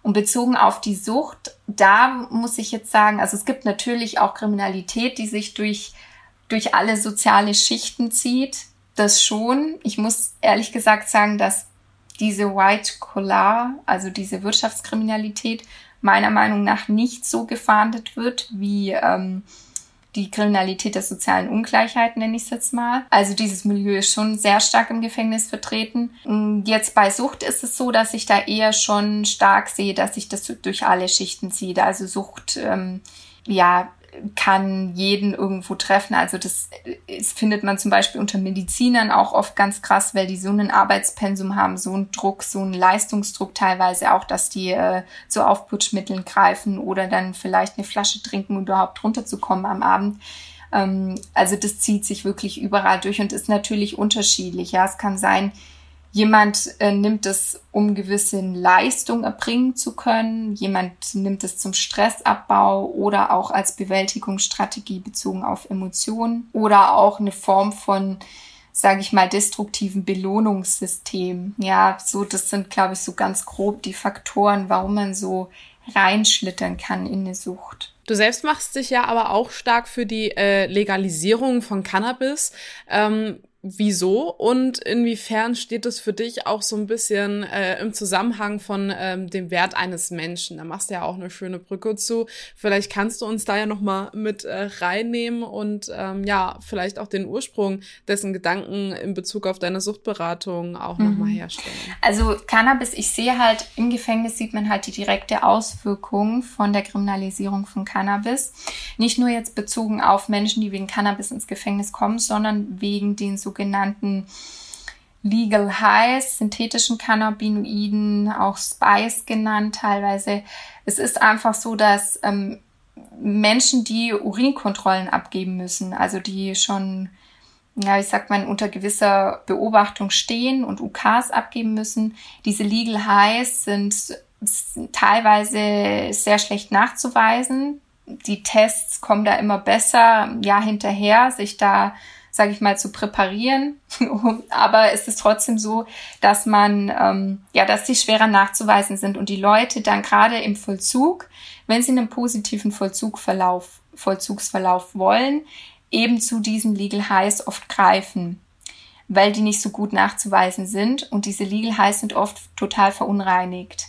Und bezogen auf die Sucht, da muss ich jetzt sagen, also es gibt natürlich auch Kriminalität, die sich durch, durch alle soziale Schichten zieht. Das schon. Ich muss ehrlich gesagt sagen, dass diese White Collar, also diese Wirtschaftskriminalität, meiner Meinung nach nicht so gefahndet wird wie ähm, die Kriminalität der sozialen Ungleichheit, nenne ich es jetzt mal. Also dieses Milieu ist schon sehr stark im Gefängnis vertreten. Jetzt bei Sucht ist es so, dass ich da eher schon stark sehe, dass sich das durch alle Schichten zieht. Also Sucht, ähm, ja, kann jeden irgendwo treffen. Also das, das findet man zum Beispiel unter Medizinern auch oft ganz krass, weil die so einen Arbeitspensum haben, so einen Druck, so einen Leistungsdruck teilweise auch, dass die äh, zu Aufputschmitteln greifen oder dann vielleicht eine Flasche trinken, um überhaupt runterzukommen am Abend. Ähm, also das zieht sich wirklich überall durch und ist natürlich unterschiedlich. Ja, es kann sein, Jemand äh, nimmt es, um gewisse Leistung erbringen zu können. Jemand nimmt es zum Stressabbau oder auch als Bewältigungsstrategie bezogen auf Emotionen oder auch eine Form von sage ich mal, destruktiven Belohnungssystem. Ja, so, das sind, glaube ich, so ganz grob die Faktoren, warum man so reinschlittern kann in eine Sucht. Du selbst machst dich ja aber auch stark für die äh, Legalisierung von Cannabis. Ähm, wieso und inwiefern steht es für dich auch so ein bisschen äh, im Zusammenhang von ähm, dem Wert eines Menschen? Da machst du ja auch eine schöne Brücke zu. Vielleicht kannst du uns da ja nochmal mit äh, reinnehmen und ähm, ja, vielleicht auch den Ursprung dessen Gedanken in Bezug auf deine Suchtberatung auch mhm. nochmal herstellen. Also Cannabis, ich sehe halt, im Gefängnis sieht man halt die direkte Auswirkung von der Kriminalisierung von Cannabis. Nicht nur jetzt bezogen auf Menschen, die wegen Cannabis ins Gefängnis kommen, sondern wegen den so sogenannten Legal Highs, synthetischen Cannabinoiden, auch Spice genannt teilweise. Es ist einfach so, dass ähm, Menschen, die Urinkontrollen abgeben müssen, also die schon, ja, ich sag mal, unter gewisser Beobachtung stehen und UKs abgeben müssen, diese Legal Highs sind teilweise sehr schlecht nachzuweisen die Tests kommen da immer besser, ja, hinterher, sich da, sage ich mal, zu präparieren. Aber es ist trotzdem so, dass man, ähm, ja, dass die schwerer nachzuweisen sind und die Leute dann gerade im Vollzug, wenn sie einen positiven Vollzugverlauf, Vollzugsverlauf wollen, eben zu diesen Legal Highs oft greifen, weil die nicht so gut nachzuweisen sind und diese Legal Highs sind oft total verunreinigt.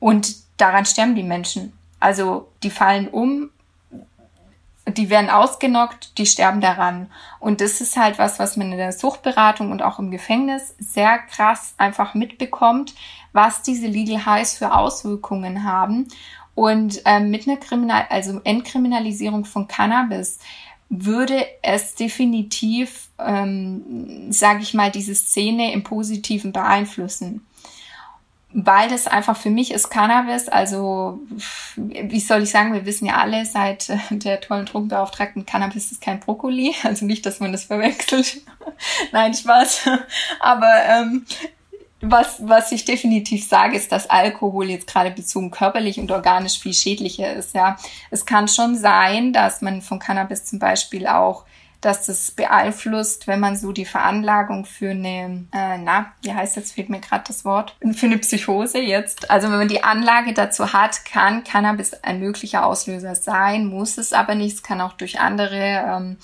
Und daran sterben die Menschen. Also die fallen um, die werden ausgenockt, die sterben daran. Und das ist halt was, was man in der Suchtberatung und auch im Gefängnis sehr krass einfach mitbekommt, was diese Legal Highs für Auswirkungen haben. Und ähm, mit einer Kriminal also Entkriminalisierung von Cannabis würde es definitiv, ähm, sage ich mal, diese Szene im Positiven beeinflussen. Weil das einfach für mich ist Cannabis, also wie soll ich sagen, wir wissen ja alle seit äh, der tollen Drogenbeauftragten, Cannabis ist kein Brokkoli, also nicht, dass man das verwechselt. Nein, Spaß. Aber ähm, was, was ich definitiv sage, ist, dass Alkohol jetzt gerade bezogen körperlich und organisch viel schädlicher ist. Ja, es kann schon sein, dass man von Cannabis zum Beispiel auch, dass das beeinflusst, wenn man so die Veranlagung für eine, äh, na, wie heißt jetzt fehlt mir gerade das Wort, für eine Psychose jetzt. Also wenn man die Anlage dazu hat, kann Cannabis ein möglicher Auslöser sein, muss es aber nicht. Es kann auch durch andere ähm,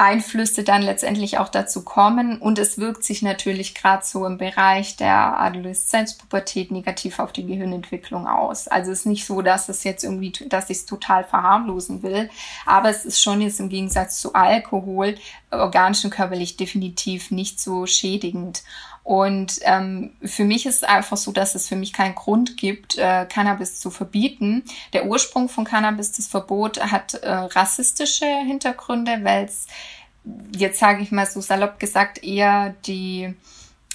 Einflüsse dann letztendlich auch dazu kommen. Und es wirkt sich natürlich gerade so im Bereich der Adoleszenzpubertät negativ auf die Gehirnentwicklung aus. Also es ist nicht so, dass es jetzt irgendwie, dass ich es total verharmlosen will, aber es ist schon jetzt im Gegensatz zu Alkohol organisch und körperlich definitiv nicht so schädigend. Und ähm, für mich ist es einfach so, dass es für mich keinen Grund gibt, äh, Cannabis zu verbieten. Der Ursprung von Cannabis, das Verbot, hat äh, rassistische Hintergründe, weil es, jetzt sage ich mal so salopp gesagt, eher die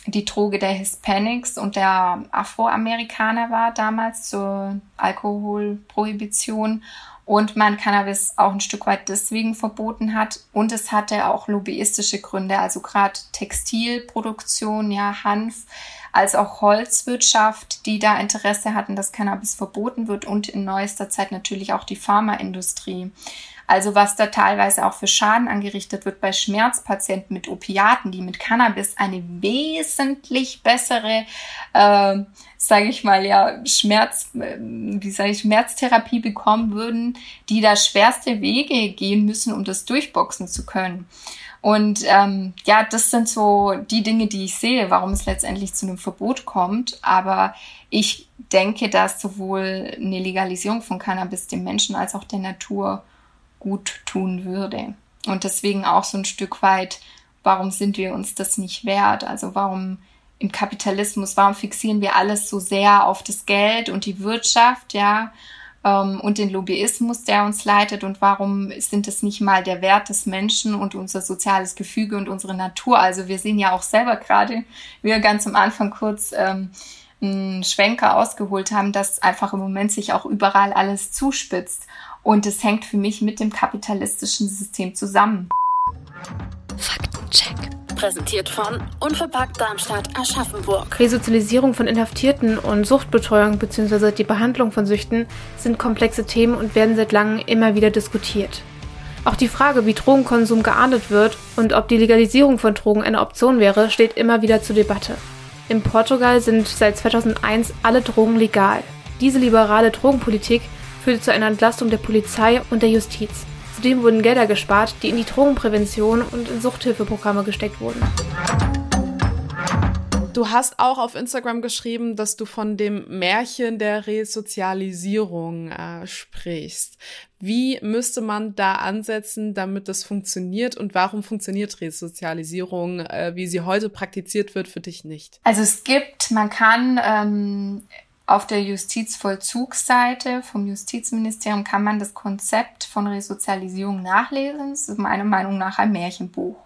die Droge der Hispanics und der Afroamerikaner war damals zur Alkoholprohibition und man Cannabis auch ein Stück weit deswegen verboten hat. Und es hatte auch lobbyistische Gründe, also gerade Textilproduktion, ja, Hanf, als auch Holzwirtschaft, die da Interesse hatten, dass Cannabis verboten wird und in neuester Zeit natürlich auch die Pharmaindustrie. Also was da teilweise auch für Schaden angerichtet wird bei Schmerzpatienten mit Opiaten, die mit Cannabis eine wesentlich bessere, äh, sage ich mal, ja, Schmerz, äh, wie sage ich, Schmerztherapie bekommen würden, die da schwerste Wege gehen müssen, um das durchboxen zu können. Und ähm, ja, das sind so die Dinge, die ich sehe, warum es letztendlich zu einem Verbot kommt. Aber ich denke, dass sowohl eine Legalisierung von Cannabis dem Menschen als auch der Natur gut tun würde. Und deswegen auch so ein Stück weit, warum sind wir uns das nicht wert? Also warum im Kapitalismus, warum fixieren wir alles so sehr auf das Geld und die Wirtschaft, ja, ähm, und den Lobbyismus, der uns leitet und warum sind es nicht mal der Wert des Menschen und unser soziales Gefüge und unsere Natur? Also wir sehen ja auch selber gerade, wie wir ganz am Anfang kurz ähm, einen Schwenker ausgeholt haben, dass einfach im Moment sich auch überall alles zuspitzt. Und es hängt für mich mit dem kapitalistischen System zusammen. Faktencheck. Präsentiert von Unverpackt Darmstadt Aschaffenburg. Resozialisierung von Inhaftierten und Suchtbetreuung bzw. die Behandlung von Süchten sind komplexe Themen und werden seit langem immer wieder diskutiert. Auch die Frage, wie Drogenkonsum geahndet wird und ob die Legalisierung von Drogen eine Option wäre, steht immer wieder zur Debatte. In Portugal sind seit 2001 alle Drogen legal. Diese liberale Drogenpolitik führte zu einer Entlastung der Polizei und der Justiz. Zudem wurden Gelder gespart, die in die Drogenprävention und in Suchthilfeprogramme gesteckt wurden. Du hast auch auf Instagram geschrieben, dass du von dem Märchen der Resozialisierung äh, sprichst. Wie müsste man da ansetzen, damit das funktioniert und warum funktioniert Resozialisierung, äh, wie sie heute praktiziert wird, für dich nicht? Also es gibt, man kann ähm, auf der Justizvollzugsseite vom Justizministerium kann man das Konzept von Resozialisierung nachlesen. Das ist meiner Meinung nach ein Märchenbuch.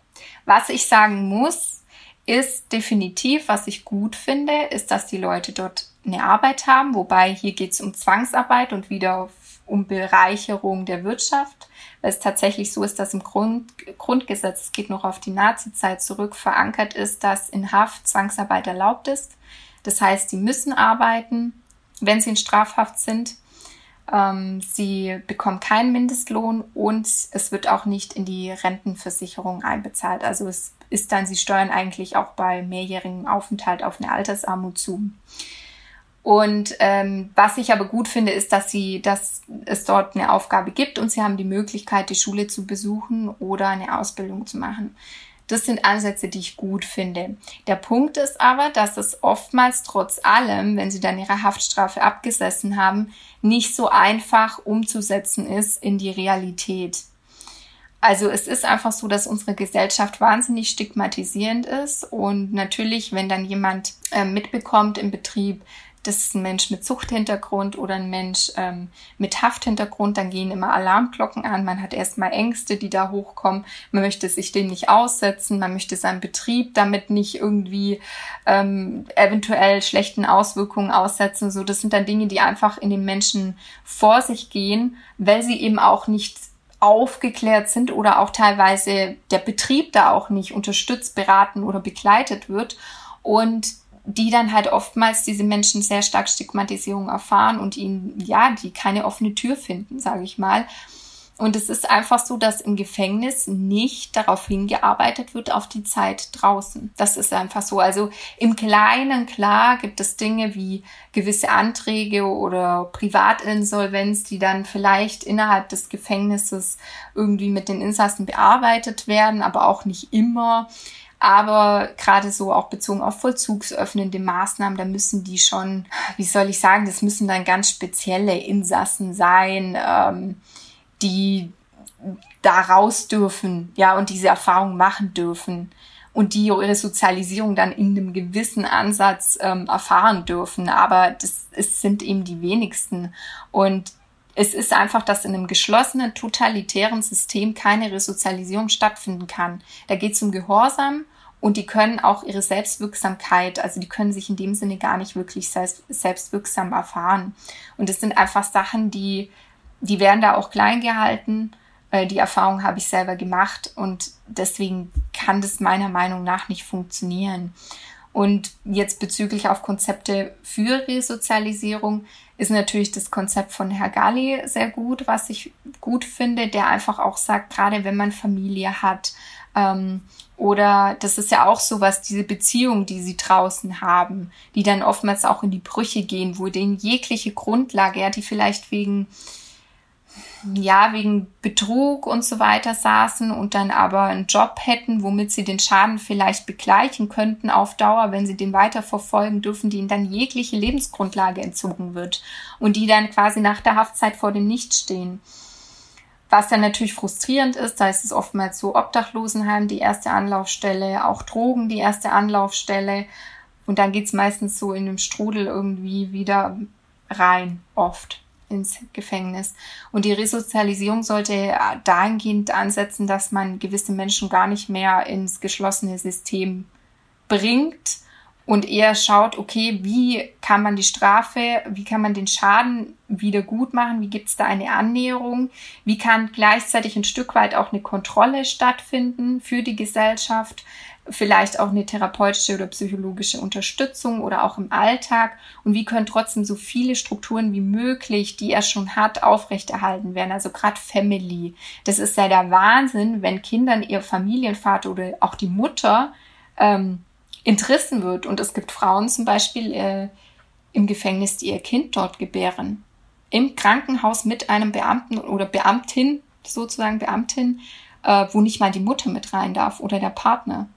Was ich sagen muss, ist definitiv, was ich gut finde, ist, dass die Leute dort eine Arbeit haben, wobei hier geht es um Zwangsarbeit und wieder um Bereicherung der Wirtschaft, weil es tatsächlich so ist, dass im Grund, Grundgesetz, es geht noch auf die Nazizeit zurück, verankert ist, dass in Haft Zwangsarbeit erlaubt ist. Das heißt, sie müssen arbeiten, wenn sie in Strafhaft sind. Ähm, sie bekommt keinen Mindestlohn und es wird auch nicht in die Rentenversicherung einbezahlt. Also es ist dann, sie steuern eigentlich auch bei mehrjährigem Aufenthalt auf eine Altersarmut zu. Und ähm, was ich aber gut finde, ist, dass sie, dass es dort eine Aufgabe gibt und sie haben die Möglichkeit, die Schule zu besuchen oder eine Ausbildung zu machen. Das sind Ansätze, die ich gut finde. Der Punkt ist aber, dass es oftmals trotz allem, wenn sie dann ihre Haftstrafe abgesessen haben, nicht so einfach umzusetzen ist in die Realität. Also es ist einfach so, dass unsere Gesellschaft wahnsinnig stigmatisierend ist und natürlich, wenn dann jemand äh, mitbekommt im Betrieb, das ist ein Mensch mit Zuchthintergrund oder ein Mensch ähm, mit Hafthintergrund, dann gehen immer Alarmglocken an. Man hat erstmal Ängste, die da hochkommen. Man möchte sich dem nicht aussetzen, man möchte seinen Betrieb damit nicht irgendwie ähm, eventuell schlechten Auswirkungen aussetzen. So, das sind dann Dinge, die einfach in den Menschen vor sich gehen, weil sie eben auch nicht aufgeklärt sind oder auch teilweise der Betrieb da auch nicht unterstützt, beraten oder begleitet wird. Und die dann halt oftmals diese Menschen sehr stark Stigmatisierung erfahren und ihnen, ja, die keine offene Tür finden, sage ich mal. Und es ist einfach so, dass im Gefängnis nicht darauf hingearbeitet wird auf die Zeit draußen. Das ist einfach so. Also im Kleinen, klar, gibt es Dinge wie gewisse Anträge oder Privatinsolvenz, die dann vielleicht innerhalb des Gefängnisses irgendwie mit den Insassen bearbeitet werden, aber auch nicht immer. Aber gerade so auch bezogen auf vollzugsöffnende Maßnahmen, da müssen die schon, wie soll ich sagen, das müssen dann ganz spezielle Insassen sein, ähm, die da raus dürfen, ja, und diese Erfahrung machen dürfen und die ihre Sozialisierung dann in einem gewissen Ansatz ähm, erfahren dürfen. Aber das ist, sind eben die wenigsten. Und es ist einfach, dass in einem geschlossenen, totalitären System keine Resozialisierung stattfinden kann. Da geht es um Gehorsam und die können auch ihre Selbstwirksamkeit, also die können sich in dem Sinne gar nicht wirklich selbst, selbstwirksam erfahren. Und es sind einfach Sachen, die, die werden da auch klein gehalten. Äh, die Erfahrung habe ich selber gemacht und deswegen kann das meiner Meinung nach nicht funktionieren. Und jetzt bezüglich auf Konzepte für Resozialisierung ist natürlich das Konzept von Herr Gali sehr gut, was ich gut finde, der einfach auch sagt, gerade wenn man Familie hat, ähm, oder das ist ja auch so was, diese Beziehung, die sie draußen haben, die dann oftmals auch in die Brüche gehen, wo denen jegliche Grundlage, ja, die vielleicht wegen ja, wegen Betrug und so weiter saßen und dann aber einen Job hätten, womit sie den Schaden vielleicht begleichen könnten auf Dauer, wenn sie den weiterverfolgen dürfen, die ihnen dann jegliche Lebensgrundlage entzogen wird und die dann quasi nach der Haftzeit vor dem Nichts stehen. Was dann natürlich frustrierend ist, da ist es oftmals so Obdachlosenheim die erste Anlaufstelle, auch Drogen die erste Anlaufstelle. Und dann geht's meistens so in dem Strudel irgendwie wieder rein, oft ins Gefängnis. Und die Resozialisierung sollte dahingehend ansetzen, dass man gewisse Menschen gar nicht mehr ins geschlossene System bringt und eher schaut, okay, wie kann man die Strafe, wie kann man den Schaden wieder gut machen, wie gibt es da eine Annäherung, wie kann gleichzeitig ein Stück weit auch eine Kontrolle stattfinden für die Gesellschaft, vielleicht auch eine therapeutische oder psychologische Unterstützung oder auch im Alltag und wie können trotzdem so viele Strukturen wie möglich, die er schon hat, aufrechterhalten werden. Also gerade Family. Das ist ja der Wahnsinn, wenn Kindern ihr Familienvater oder auch die Mutter ähm, entrissen wird. Und es gibt Frauen zum Beispiel äh, im Gefängnis, die ihr Kind dort gebären. Im Krankenhaus mit einem Beamten oder Beamtin, sozusagen Beamtin, äh, wo nicht mal die Mutter mit rein darf oder der Partner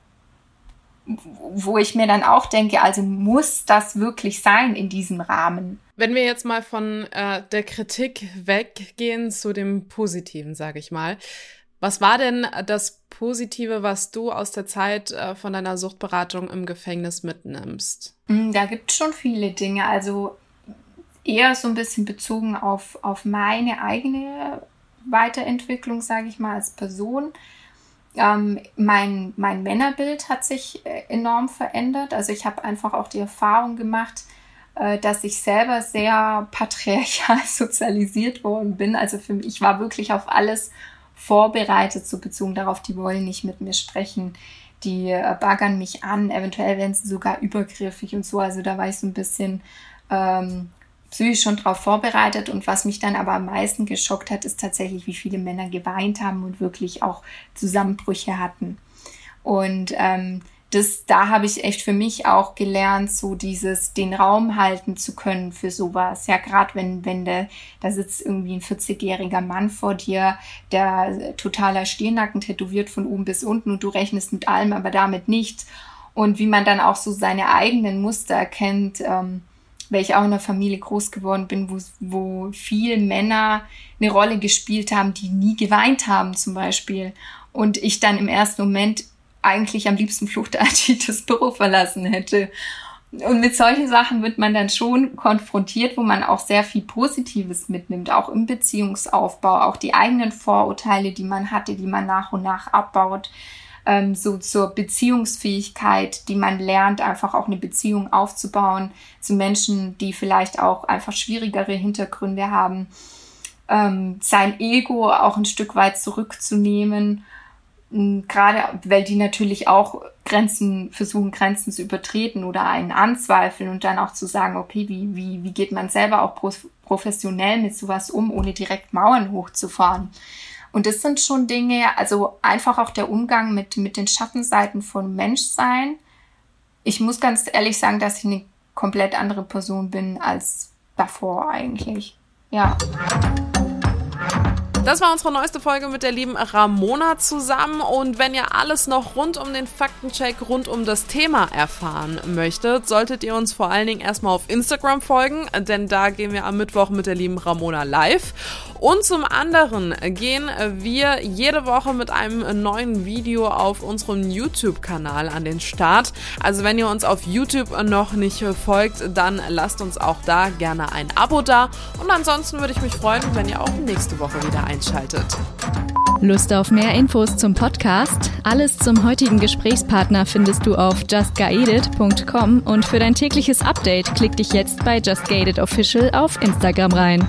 wo ich mir dann auch denke, also muss das wirklich sein in diesem Rahmen? Wenn wir jetzt mal von äh, der Kritik weggehen zu dem Positiven, sage ich mal. Was war denn das Positive, was du aus der Zeit äh, von deiner Suchtberatung im Gefängnis mitnimmst? Mm, da gibt es schon viele Dinge. Also eher so ein bisschen bezogen auf, auf meine eigene Weiterentwicklung, sage ich mal, als Person. Ähm, mein, mein Männerbild hat sich äh, enorm verändert. Also ich habe einfach auch die Erfahrung gemacht, äh, dass ich selber sehr patriarchal sozialisiert worden bin. Also für mich, ich war wirklich auf alles vorbereitet, so bezogen darauf, die wollen nicht mit mir sprechen. Die äh, baggern mich an, eventuell werden sie sogar übergriffig und so. Also da war ich so ein bisschen ähm, psychisch schon darauf vorbereitet. Und was mich dann aber am meisten geschockt hat, ist tatsächlich, wie viele Männer geweint haben und wirklich auch Zusammenbrüche hatten. Und ähm, das, da habe ich echt für mich auch gelernt, so dieses, den Raum halten zu können für sowas. Ja, gerade wenn, wenn der, da sitzt irgendwie ein 40-jähriger Mann vor dir, der totaler Stirnacken tätowiert von oben bis unten und du rechnest mit allem, aber damit nicht. Und wie man dann auch so seine eigenen Muster erkennt, ähm, weil ich auch in einer Familie groß geworden bin, wo, wo viele Männer eine Rolle gespielt haben, die nie geweint haben zum Beispiel. Und ich dann im ersten Moment eigentlich am liebsten fluchtartig das Büro verlassen hätte. Und mit solchen Sachen wird man dann schon konfrontiert, wo man auch sehr viel Positives mitnimmt, auch im Beziehungsaufbau, auch die eigenen Vorurteile, die man hatte, die man nach und nach abbaut, ähm, so zur Beziehungsfähigkeit, die man lernt, einfach auch eine Beziehung aufzubauen zu Menschen, die vielleicht auch einfach schwierigere Hintergründe haben, ähm, sein Ego auch ein Stück weit zurückzunehmen gerade weil die natürlich auch Grenzen versuchen, Grenzen zu übertreten oder einen anzweifeln und dann auch zu sagen, okay, wie, wie, wie geht man selber auch professionell mit sowas um, ohne direkt Mauern hochzufahren. Und das sind schon Dinge, also einfach auch der Umgang mit, mit den Schattenseiten von Menschsein. Ich muss ganz ehrlich sagen, dass ich eine komplett andere Person bin als davor eigentlich. Ja. Das war unsere neueste Folge mit der lieben Ramona zusammen. Und wenn ihr alles noch rund um den Faktencheck, rund um das Thema erfahren möchtet, solltet ihr uns vor allen Dingen erstmal auf Instagram folgen, denn da gehen wir am Mittwoch mit der lieben Ramona live. Und zum anderen gehen wir jede Woche mit einem neuen Video auf unserem YouTube-Kanal an den Start. Also wenn ihr uns auf YouTube noch nicht folgt, dann lasst uns auch da gerne ein Abo da. Und ansonsten würde ich mich freuen, wenn ihr auch nächste Woche wieder einschaltet. Lust auf mehr Infos zum Podcast? Alles zum heutigen Gesprächspartner findest du auf justguided.com und für dein tägliches Update klick dich jetzt bei Just Official auf Instagram rein.